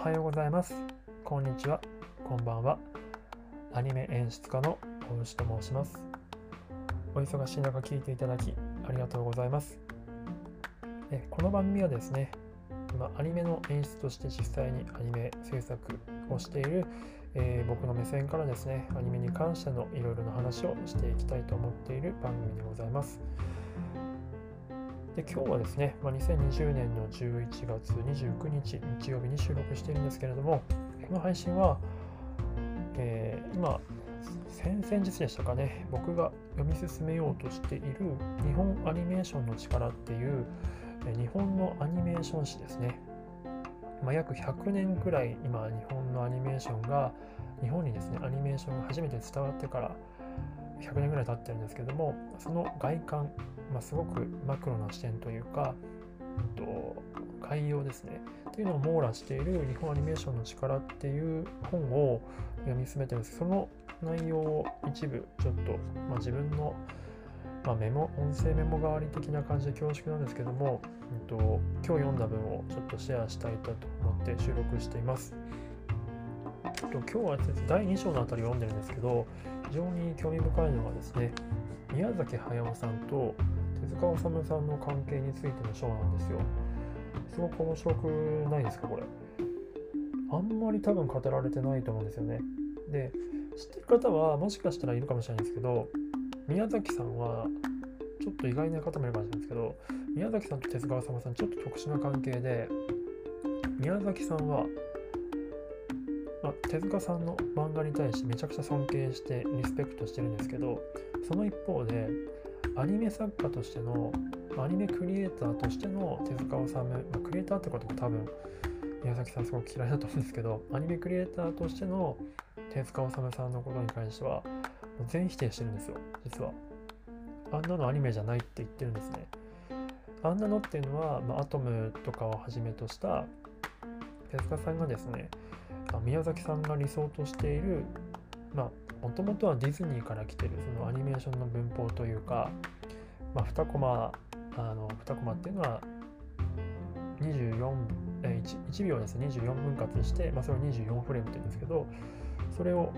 おはようございます。こんにちは。こんばんは。アニメ演出家の大牛と申します。お忙しい中聞いていただきありがとうございます。えこの番組はですね今アニメの演出として実際にアニメ制作をしている、えー、僕の目線からですねアニメに関してのいろいろな話をしていきたいと思っている番組でございます。で今日はですね、まあ、2020年の11月29日日曜日に収録しているんですけれどもこの配信は、えー、今先々日でしたかね僕が読み進めようとしている日本アニメーションの力っていう日本のアニメーション誌ですね、まあ、約100年くらい今日本のアニメーションが日本にですねアニメーションが初めて伝わってから100年ぐらい経ってるんですけどもその外観、まあ、すごくマクロな視点というか、うんと、概要ですねっていうのを網羅している日本アニメーションの力っていう本を読み進めてるんですその内容を一部ちょっと、まあ、自分の、まあ、メモ音声メモ代わり的な感じで恐縮なんですけども、うんと、今日読んだ文をちょっとシェアしたいと思って収録しています。今日は第2章のあたりを読んでるんですけど非常に興味深いのがですね宮崎駿さんと手塚治虫さんの関係についての章なんですよ。すごく面白くないですかこれ。あんまり多分語られてないと思うんですよね。で知ってる方はもしかしたらいるかもしれないんですけど宮崎さんはちょっと意外な方もいるかもしれないんですけど宮崎さんと手塚治虫さんちょっと特殊な関係で宮崎さんはまあ、手塚さんの漫画に対してめちゃくちゃ尊敬してリスペクトしてるんですけどその一方でアニメ作家としてのアニメクリエイターとしての手塚治虫、まあ、クリエイターってことも多分宮崎さんすごく嫌いだと思うんですけどアニメクリエイターとしての手塚治虫さんのことに関しては全否定してるんですよ実は。あんなのアニメじゃないって言ってるんですね。あんなのっていうのは、まあ、アトムとかをはじめとした手塚さんがですね宮崎さんが理想としているまあもともとはディズニーから来てるそのアニメーションの文法というか、まあ、2コマあの2コマっていうのは24え 1, 1秒ですね24分割して、まあ、それを24フレームって言うんですけどそれを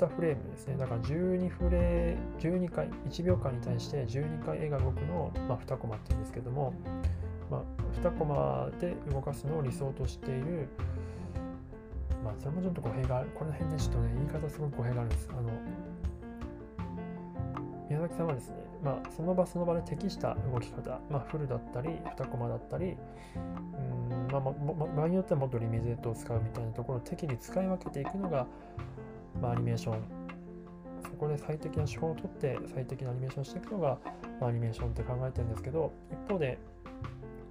2フレームですね。だから12フレー12回1秒間に対して12回絵が動くのを、まあ、2コマって言うんですけども、まあ、2コマで動かすのを理想としているまあ、それもちょっと語弊がある。この辺でちょっとね、言い方すごく語弊があるんです。あの、宮崎さんはですね、まあ、その場その場で適した動き方、まあ、フルだったり、2コマだったり、うんまあ、まあ、場合によってはもっとリミゼットを使うみたいなところを適宜使い分けていくのが、まあ、アニメーション。そこで最適な手法をとって最適なアニメーションをしていくのが、まあ、アニメーションって考えてるんですけど、一方で、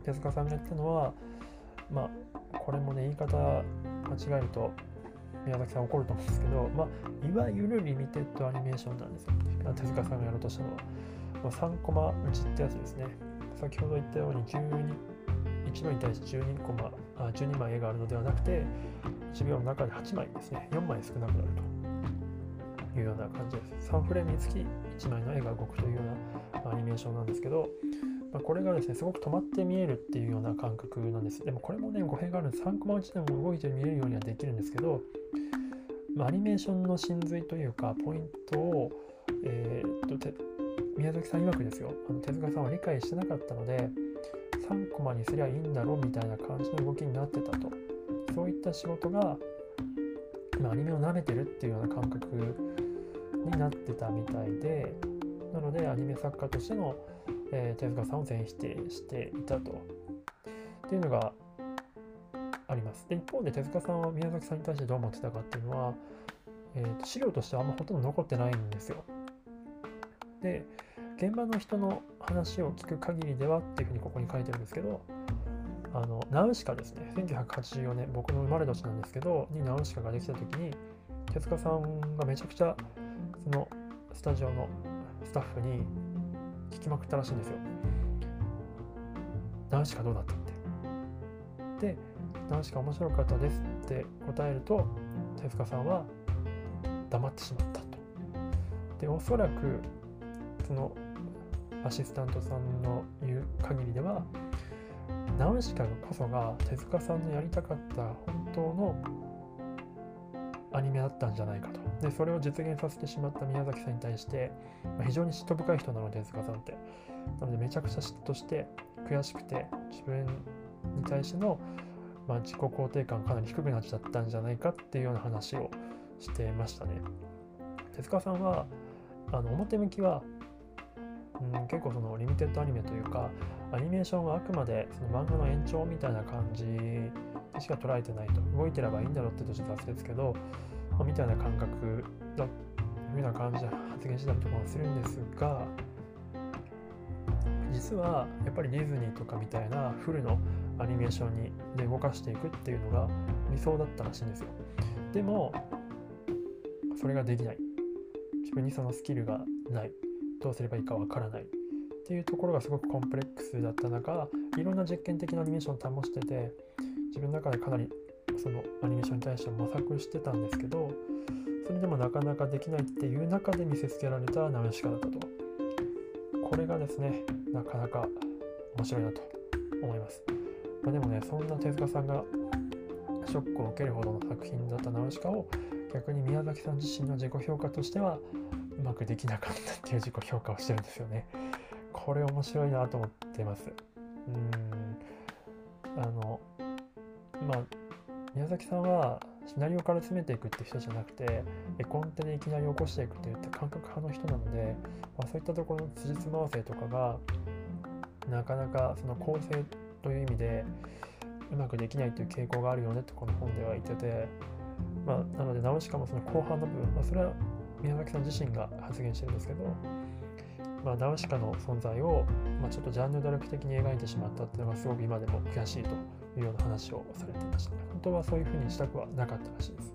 手塚さんが言ったのは、まあ、これもね、言い方間違えると宮崎さん怒ると思うんですけど、まあ、いわゆるリミテッドアニメーションなんですよ。手塚さんがやろうとしたのは。まあ、3コマ打ちってやつですね。先ほど言ったように12、1枚に対して12コマ、あ12枚絵があるのではなくて、1秒の中で8枚ですね、4枚少なくなるというような感じです。3フレームにつき1枚の絵が動くというようなアニメーションなんですけど、まあ、これがですね、すごく止まって見えるっていうような感覚なんです。でもこれもね、語弊があるんです。3コマ打ちでも動いて見えるようにはできるんですけど、まあ、アニメーションの真髄というか、ポイントを、えー、っと宮崎さん曰くですよ、あの手塚さんは理解してなかったので、3コマにすりゃいいんだろうみたいな感じの動きになってたと。そういった仕事が、まあ、アニメを舐めてるっていうような感覚になってたみたいで、なのでアニメ作家としてのえー、手塚さんを全否定していたと。っていうのがあります。で、一方で手塚さんは宮崎さんに対してどう思ってたかっていうのは、えー、と資料としてはあんまほとんど残ってないんですよ。で、現場の人の話を聞く限りではっていうふうにここに書いてるんですけど、あのナウシカですね、1984年、僕の生まれ年なんですけど、にナウシカができた時に、手塚さんがめちゃくちゃそのスタジオのスタッフに聞きまくったらしいんですよ。ナウシカどうだったって。で、ナウシカ面白かったですって答えると、手塚さんは黙ってしまったと。で、おそらく、そのアシスタントさんの言う限りでは、ナウシカこそが手塚さんのやりたかった本当のアニメだったんじゃないかと。で、それを実現させてしまった宮崎さんに対して、まあ、非常に嫉妬深い人なので、手塚さんって。なので、めちゃくちゃ嫉妬して、悔しくて、自分に対しての、まあ、自己肯定感かなり低くなっちゃったんじゃないかっていうような話をしてましたね。手塚さんは、あの表向きは、うん、結構そのリミテッドアニメというか、アニメーションはあくまでその漫画の延長みたいな感じでしか捉えてないと。動いてればいいんだろうってとちょっと雑ですけど、まあ、みたいな感覚だ、ふうな感じで発言してたりとかもするんですが、実はやっぱりディズニーとかみたいなフルのアニメーションにで動かしていくっていうのが理想だったらしいんですよ。でも、それができない。自分にそのスキルがない。どうすればいいかわからない。っていうところがすごくコンプレックスだった中いろんな実験的なアニメーションを保してて自分の中でかなりそのアニメーションに対して模索してたんですけどそれでもなかなかできないっていう中で見せつけられたナウシカだったとこれがですねなかなか面白いなと思います、まあ、でもねそんな手塚さんがショックを受けるほどの作品だったナウシカを逆に宮崎さん自身の自己評価としてはうまくできなかったっていう自己評価をしてるんですよね。これ面白いなと思ってます。うん。あの、まあ、宮崎さんはシナリオから詰めていくって人じゃなくて、絵コンテでいきなり起こしていくって言って感覚派の人なので、まあ、そういったところの辻褄合わせとかが、なかなかその構成という意味でうまくできないという傾向があるよねってこの本では言ってて、まあ、なので、ナウシカもその後半の部分、まあ、それは宮崎さん自身が発言してるんですけど、まあ、ナウシカの存在を、まあ、ちょっとジャンヌ・ダルク的に描いてしまったっていうのがすごく今でも悔しいというような話をされていました、本当はそういうふうにしたくはなかったらしいです。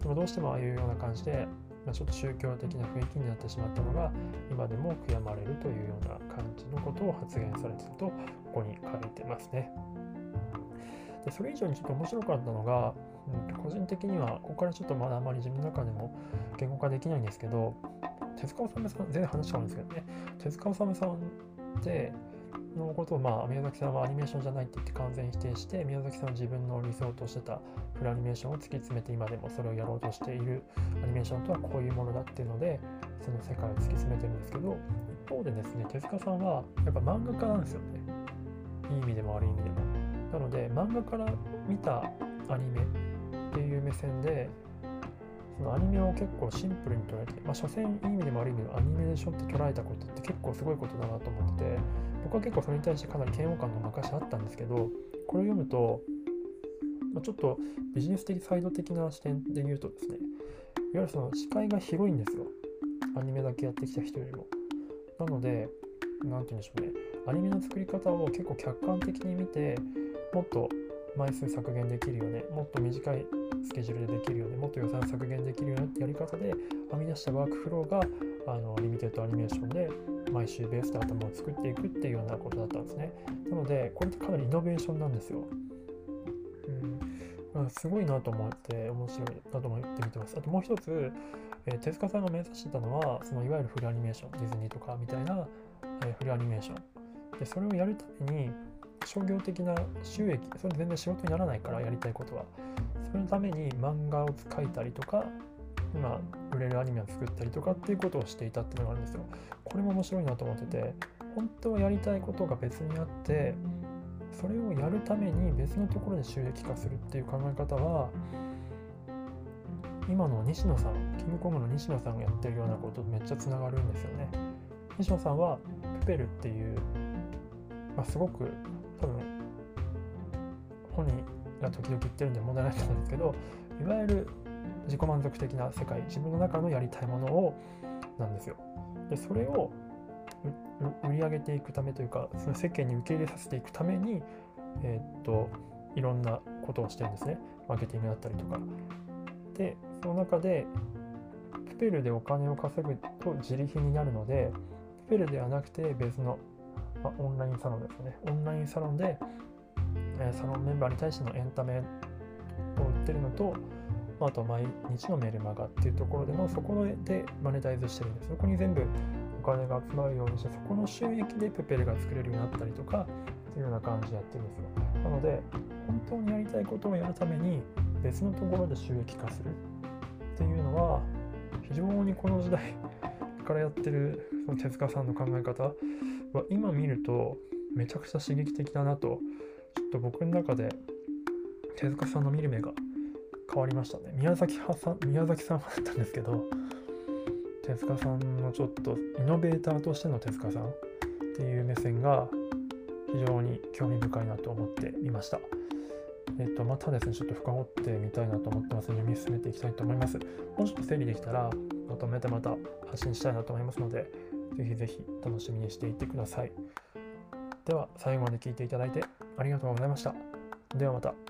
でもどうしてもああいうような感じで、まあ、ちょっと宗教的な雰囲気になってしまったのが今でも悔やまれるというような感じのことを発言されているとここに書いてますね。でそれ以上にちょっと面白かったのが、個人的にはここからちょっとまだあまり自分の中でも言語化できないんですけど手塚治虫さん、全然話変わるんですけどね、手塚治虫さんってのことを、まあ、宮崎さんはアニメーションじゃないって言って完全否定して、宮崎さんは自分の理想としてたフルアニメーションを突き詰めて今でもそれをやろうとしているアニメーションとはこういうものだっていうので、その世界を突き詰めてるんですけど、一方でですね、手塚さんはやっぱ漫画家なんですよね。いい意味でも悪い意味でも。なので、漫画から見たアニメ目線で、そのアニメを結構シンプルに捉えて、まあ、所詮いい意味でも悪い意味でアニメでしょって捉えたことって結構すごいことだなと思ってて、僕は結構それに対してかなり嫌悪感が昔あったんですけど、これを読むと、まあ、ちょっとビジネス的サイド的な視点で言うとですね、いわゆるその視界が広いんですよ。アニメだけやってきた人よりも。なので、何て言うんでしょうね、アニメの作り方を結構客観的に見て、もっと枚数削減できるよね、もっと短いスケジュールでできるよね、もっと予算削減できるよねってやり方で編み出したワークフローがあのリミテッドアニメーションで毎週ベースで頭を作っていくっていうようなことだったんですね。なので、これってかなりイノベーションなんですよ。うん、すごいなと思って面白いなと思って見てます。あともう一つ、えー、手塚さんが目指してたのは、そのいわゆるフルアニメーション、ディズニーとかみたいな、えー、フルアニメーション。で、それをやるために、商業的な収益、それ全然仕事にならないからやりたいことは。そのために漫画を描いたりとか、今売れるアニメを作ったりとかっていうことをしていたっていうのがあるんですよ。これも面白いなと思ってて、本当はやりたいことが別にあって、それをやるために別のところで収益化するっていう考え方は、今の西野さん、キングコングの西野さんがやってるようなこととめっちゃつながるんですよね。西野さんはプペルっていう、まあ、すごく多分本人が時々言ってるんで問題ないと思うんですけどいわゆる自己満足的な世界自分の中のやりたいものをなんですよ。でそれを売り上げていくためというかその世間に受け入れさせていくためにえー、っといろんなことをしてるんですね。マーケティングだったりとか。でその中でプペルでお金を稼ぐと自利品になるのでプペルではなくて別のまあ、オンラインサロンですね。オンラインサロンで、え、サロンメンバーに対してのエンタメを売ってるのと、まあ、と毎日のメルマガっていうところでの、そこでマネタイズしてるんです。そこに全部お金が集まるようにして、そこの収益でペペレが作れるようになったりとか、っていうような感じでやってるんですよ。なので、本当にやりたいことをやるために別のところで収益化するっていうのは、非常にこの時代からやってるその手塚さんの考え方は今見るとめちゃくちゃ刺激的だなとちょっと僕の中で手塚さんの見る目が変わりましたね宮崎派さん宮崎さん派だったんですけど手塚さんのちょっとイノベーターとしての手塚さんっていう目線が非常に興味深いなと思ってみました。えっと、またですね、ちょっと深掘ってみたいなと思ってますので、読み進めていきたいと思います。もうちょっと整理できたら、まとめてまた発信したいなと思いますので、ぜひぜひ楽しみにしていてください。では、最後まで聞いていただいてありがとうございました。ではまた。